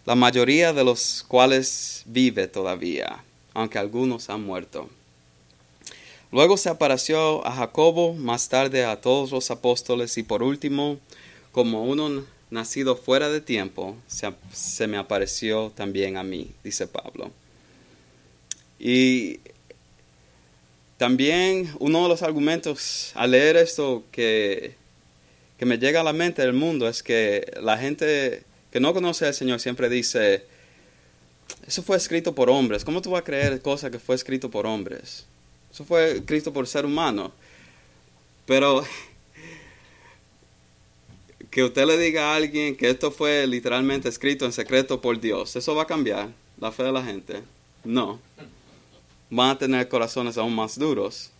S1: la mayoría de los cuales vive todavía, aunque algunos han muerto. Luego se apareció a Jacobo, más tarde a todos los apóstoles y por último, como uno nacido fuera de tiempo, se, me apareció también a mí, dice Pablo. Y también uno de los argumentos al leer esto que, que me llega a la mente del mundo es que la gente que no conoce al Señor siempre dice, eso fue escrito por hombres, ¿cómo tú vas a creer cosas que fue escrito por hombres? Eso fue Cristo por ser humano. Pero que usted le diga a alguien que esto fue literalmente escrito en secreto por Dios, ¿eso va a cambiar la fe de la gente? No. Van a tener corazones aún más duros.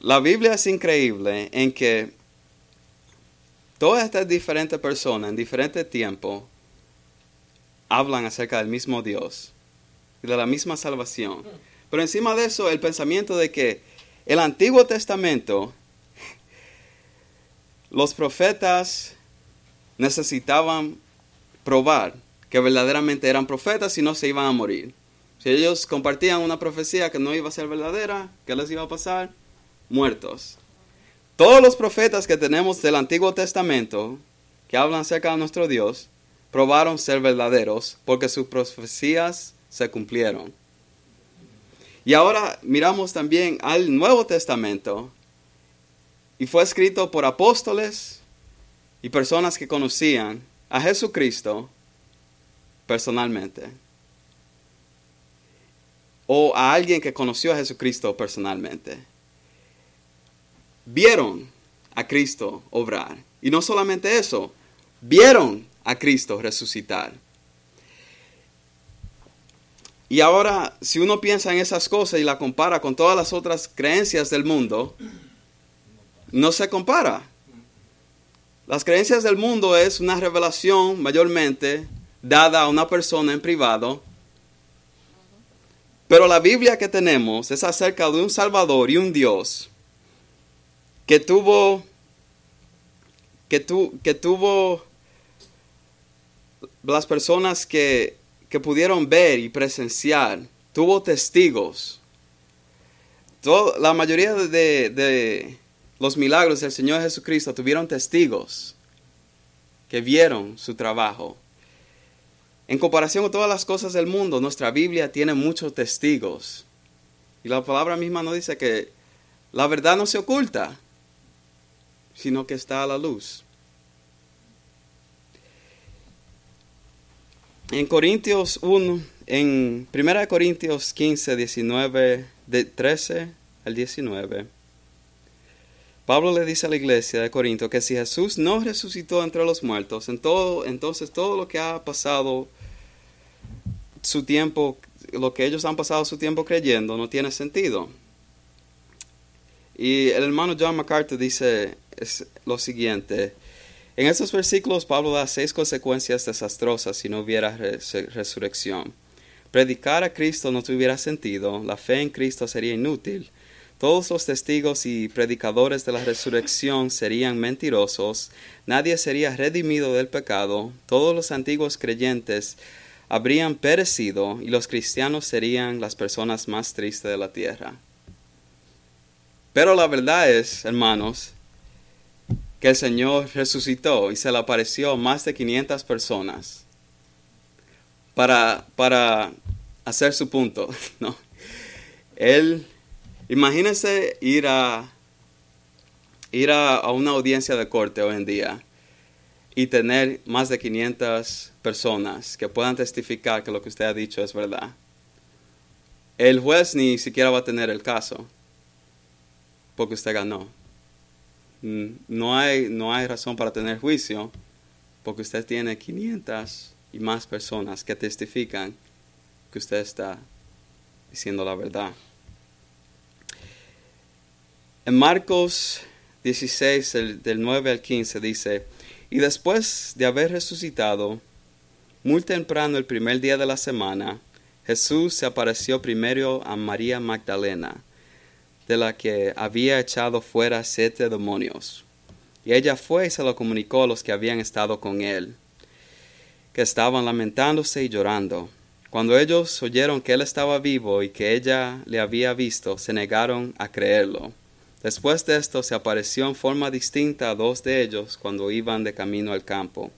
S1: La Biblia es increíble en que todas estas diferentes personas en diferentes tiempos hablan acerca del mismo Dios y de la misma salvación. Pero encima de eso, el pensamiento de que el Antiguo Testamento, los profetas necesitaban probar que verdaderamente eran profetas y no se iban a morir. Si ellos compartían una profecía que no iba a ser verdadera, ¿qué les iba a pasar? Muertos. Todos los profetas que tenemos del Antiguo Testamento, que hablan acerca de nuestro Dios, probaron ser verdaderos porque sus profecías se cumplieron. Y ahora miramos también al Nuevo Testamento y fue escrito por apóstoles y personas que conocían a Jesucristo personalmente. O a alguien que conoció a Jesucristo personalmente. Vieron a Cristo obrar. Y no solamente eso, vieron a Cristo resucitar. Y ahora, si uno piensa en esas cosas y la compara con todas las otras creencias del mundo, no se compara. Las creencias del mundo es una revelación mayormente dada a una persona en privado. Pero la Biblia que tenemos es acerca de un Salvador y un Dios que tuvo que, que tuvo las personas que, que pudieron ver y presenciar, tuvo testigos. la mayoría de, de los milagros del Señor Jesucristo tuvieron testigos que vieron su trabajo. En comparación con todas las cosas del mundo, nuestra Biblia tiene muchos testigos. Y la palabra misma nos dice que la verdad no se oculta, sino que está a la luz. En Corintios 1, en 1 Corintios 15, 19, de 13 al 19, Pablo le dice a la iglesia de Corinto que si Jesús no resucitó entre los muertos, en todo, entonces todo lo que ha pasado su tiempo, lo que ellos han pasado su tiempo creyendo, no tiene sentido. Y el hermano John MacArthur dice lo siguiente, en estos versículos Pablo da seis consecuencias desastrosas si no hubiera resurrección. Predicar a Cristo no tuviera sentido, la fe en Cristo sería inútil, todos los testigos y predicadores de la resurrección serían mentirosos, nadie sería redimido del pecado, todos los antiguos creyentes habrían perecido y los cristianos serían las personas más tristes de la tierra. Pero la verdad es, hermanos, que el Señor resucitó y se le apareció a más de 500 personas para, para hacer su punto. ¿no? Él, imagínense ir a ir a, una audiencia de corte hoy en día y tener más de 500 personas que puedan testificar que lo que usted ha dicho es verdad. El juez ni siquiera va a tener el caso porque usted ganó. Mm, no hay, no hay razón para tener juicio porque usted tiene 500 y más personas que testifican que usted está diciendo la verdad. En Marcos 16, del 9 al 15 dice, y después de haber resucitado, muy temprano el primer día de la semana, Jesús se apareció primero a María Magdalena de la que había echado fuera siete demonios. Y ella fue y se lo comunicó a los que habían estado con él, que estaban lamentándose y llorando. Cuando ellos oyeron que él estaba vivo y que ella le había visto, se negaron a creerlo. Después de esto se apareció en forma distinta a dos de ellos cuando iban de camino al campo.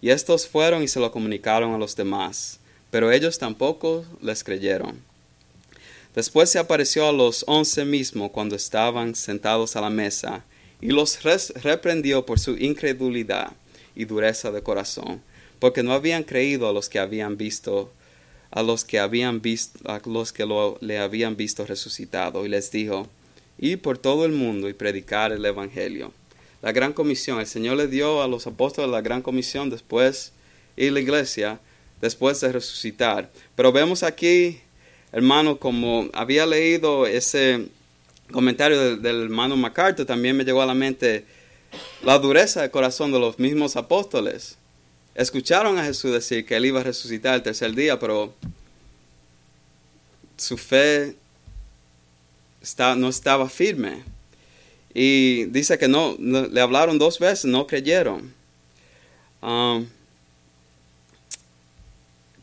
S1: Y estos fueron y se lo comunicaron a los demás, pero ellos tampoco les creyeron. Después se apareció a los once mismo cuando estaban sentados a la mesa, y los reprendió por su incredulidad y dureza de corazón, porque no habían creído a los que habían visto, a los que habían visto, a los que le habían visto resucitado, y les dijo, y por todo el mundo y predicar el evangelio. La gran comisión, el Señor le dio a los apóstoles la gran comisión después y la iglesia después de resucitar. Pero vemos aquí hermano, como había leído ese comentario del, hermano MacArthur, también me llegó a la mente la dureza de corazón de los mismos apóstoles. Escucharon a Jesús decir que él iba a resucitar el tercer día, pero su fe no estaba firme. Y dice que no, le hablaron dos veces, no creyeron. Um,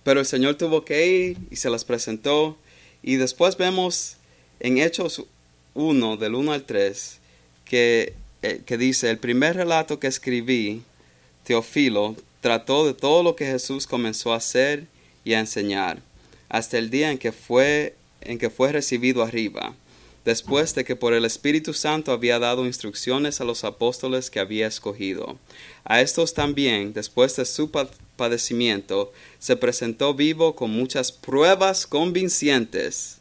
S1: pero el Señor tuvo que ir y se las presentó y después vemos en Hechos 1, del 1 al 3, que, eh, que dice, el primer relato que escribí, Teofilo, trató de todo lo que Jesús comenzó a hacer y a enseñar, hasta el día en que fue, en que fue recibido arriba, después de que por el Espíritu Santo había dado instrucciones a los apóstoles que había escogido. A estos también, después de su padecimiento, se presentó vivo con muchas pruebas convincentes,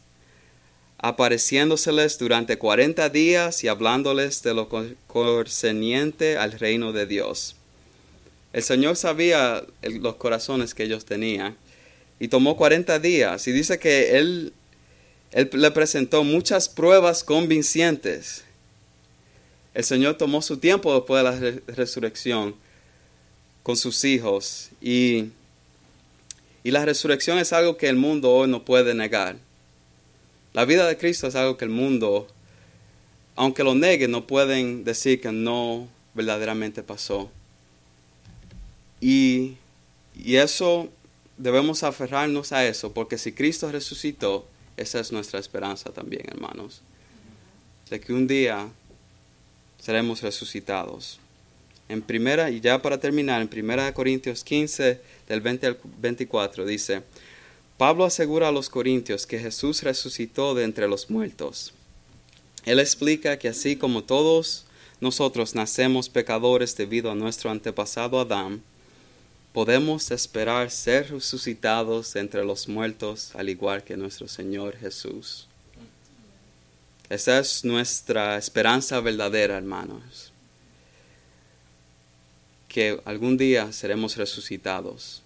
S1: apareciéndoseles durante cuarenta días y hablándoles de lo concerniente al reino de Dios. El Señor sabía los corazones que ellos tenían y tomó 40 días. Y dice que él, él le presentó muchas pruebas convincentes. El Señor tomó su tiempo después de la resurrección con sus hijos. Y, y la resurrección es algo que el mundo hoy no puede negar. La vida de Cristo es algo que el mundo, aunque lo negue, no pueden decir que no verdaderamente pasó. Y, y eso debemos aferrarnos a eso, porque si Cristo resucitó, esa es nuestra esperanza también, hermanos. De que un día seremos resucitados. En primera, y ya para terminar, en primera Corintios 15, del 20 al 24, dice, Pablo asegura a los corintios que Jesús resucitó de entre los muertos. Él explica que así como todos nosotros nacemos pecadores debido a nuestro antepasado Adán, podemos esperar ser resucitados entre los muertos al igual que nuestro Señor Jesús. Esa es nuestra esperanza verdadera, hermanos. Que algún día seremos resucitados.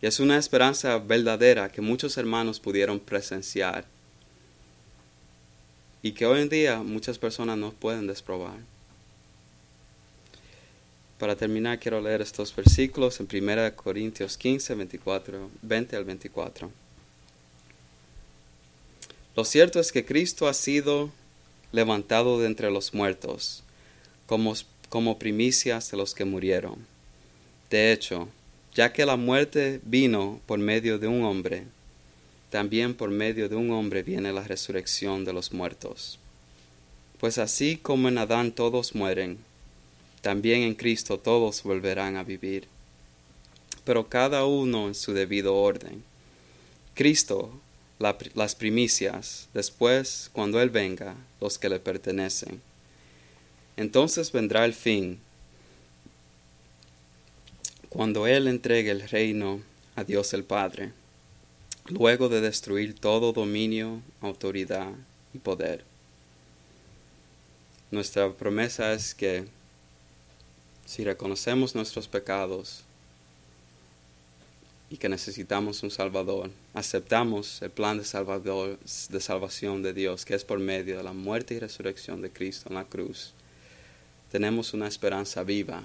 S1: Y es una esperanza verdadera que muchos hermanos pudieron presenciar y que hoy en día muchas personas no pueden desprobar. Para terminar, quiero leer estos versículos en 1 Corintios 15, 24, 20 al 24. Lo cierto es que Cristo ha sido levantado de entre los muertos, como, como primicias de los que murieron. De hecho, ya que la muerte vino por medio de un hombre, también por medio de un hombre viene la resurrección de los muertos. Pues así como en Adán todos mueren, también en Cristo todos volverán a vivir, pero cada uno en su debido orden. Cristo, las primicias, después, cuando Él venga, los que le pertenecen. Entonces vendrá el fin, cuando Él entregue el reino a Dios el Padre, luego de destruir todo dominio, autoridad y poder. Nuestra promesa es que si reconocemos nuestros pecados y que necesitamos un Salvador, aceptamos el plan de, salvador, de salvación de Dios, que es por medio de la muerte y resurrección de Cristo en la cruz, tenemos una esperanza viva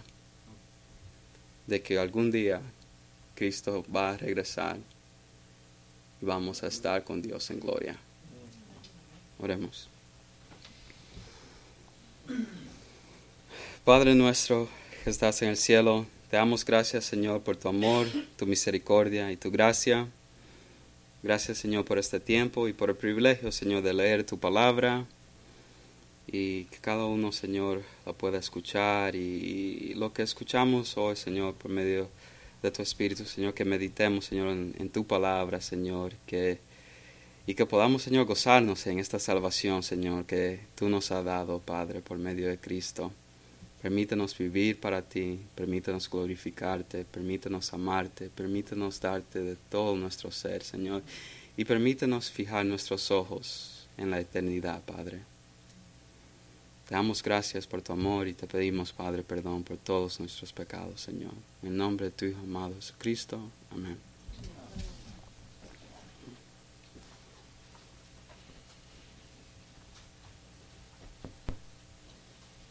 S1: de que algún día Cristo va a regresar y vamos a estar con Dios en gloria. Oremos. Padre nuestro, que estás en el cielo, te damos gracias, Señor, por tu amor, tu misericordia y tu gracia. Gracias, Señor, por este tiempo y por el privilegio, Señor, de leer tu palabra y que cada uno, Señor, la pueda escuchar y, lo que escuchamos hoy, Señor, por medio de tu Espíritu, Señor, que meditemos, Señor, en, en tu palabra, Señor, que y que podamos, Señor, gozarnos en esta salvación, Señor, que tú nos has dado, Padre, por medio de Cristo. Permítanos vivir para ti, permítanos glorificarte, permítanos amarte, permítanos darte de todo nuestro ser, Señor, y permítanos fijar nuestros ojos en la eternidad, Padre. Te damos gracias por tu amor y te pedimos, Padre, perdón por todos nuestros pecados, Señor. En nombre de tu Hijo amado Jesucristo. Amén.